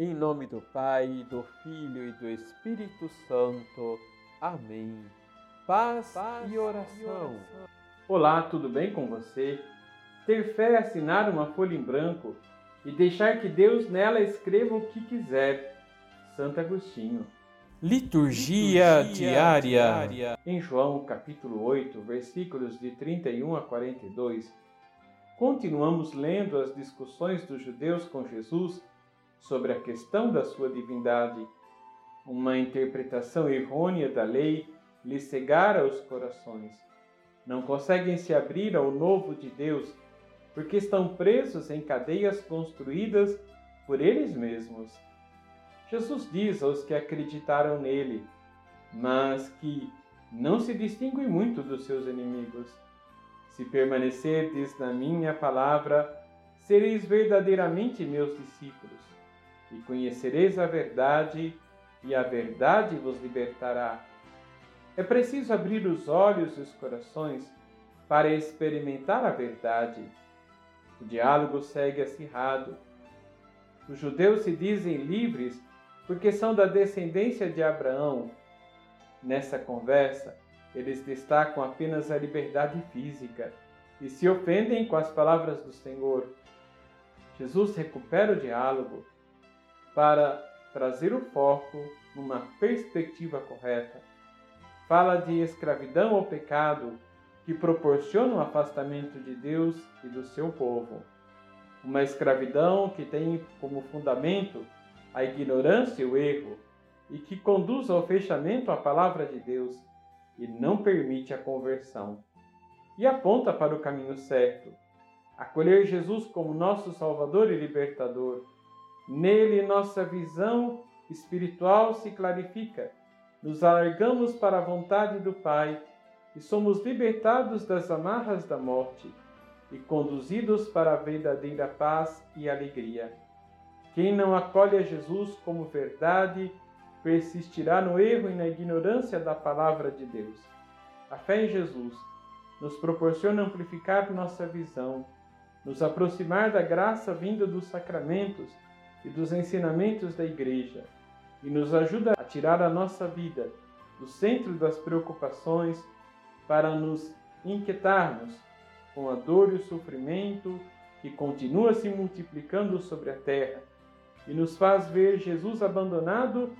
Em nome do Pai, do Filho e do Espírito Santo. Amém. Paz, Paz e, oração. e oração. Olá, tudo bem com você? Ter fé é assinar uma folha em branco e deixar que Deus nela escreva o que quiser. Santo Agostinho. Liturgia, Liturgia diária. diária. Em João capítulo 8, versículos de 31 a 42, continuamos lendo as discussões dos judeus com Jesus sobre a questão da sua divindade. Uma interpretação errônea da lei lhes cegara os corações. Não conseguem se abrir ao novo de Deus porque estão presos em cadeias construídas por eles mesmos. Jesus diz aos que acreditaram nele, mas que não se distingue muito dos seus inimigos. Se permanecerdes na minha palavra, sereis verdadeiramente meus discípulos, e conhecereis a verdade, e a verdade vos libertará. É preciso abrir os olhos e os corações para experimentar a verdade. O diálogo segue acirrado. Os judeus se dizem livres porque são da descendência de Abraão. Nessa conversa, eles destacam apenas a liberdade física e se ofendem com as palavras do Senhor. Jesus recupera o diálogo para trazer o foco numa perspectiva correta. Fala de escravidão ao pecado que proporciona o afastamento de Deus e do seu povo. Uma escravidão que tem como fundamento a ignorância e o erro, e que conduz ao fechamento à palavra de Deus e não permite a conversão. E aponta para o caminho certo, acolher Jesus como nosso Salvador e Libertador. Nele nossa visão espiritual se clarifica, nos alargamos para a vontade do Pai e somos libertados das amarras da morte e conduzidos para a verdadeira paz e alegria. Quem não acolhe a Jesus como verdade persistirá no erro e na ignorância da palavra de Deus. A fé em Jesus nos proporciona amplificar nossa visão, nos aproximar da graça vinda dos sacramentos e dos ensinamentos da Igreja, e nos ajuda a tirar a nossa vida do centro das preocupações para nos inquietarmos com a dor e o sofrimento que continua se multiplicando sobre a terra e nos faz ver Jesus abandonado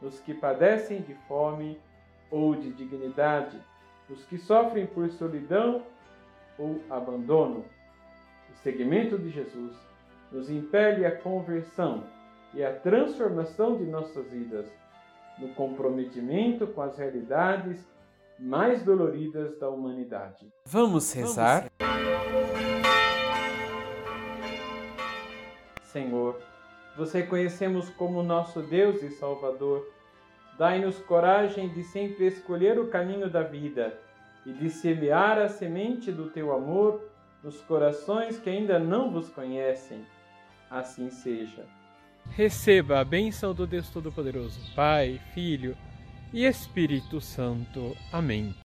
nos que padecem de fome ou de dignidade, nos que sofrem por solidão ou abandono. O seguimento de Jesus nos impele à conversão e à transformação de nossas vidas, no comprometimento com as realidades mais doloridas da humanidade. Vamos rezar? Senhor, vos reconhecemos como nosso Deus e Salvador. Dai-nos coragem de sempre escolher o caminho da vida e de semear a semente do teu amor nos corações que ainda não vos conhecem. Assim seja. Receba a bênção do Deus Todo-Poderoso, Pai, Filho e Espírito Santo. Amém.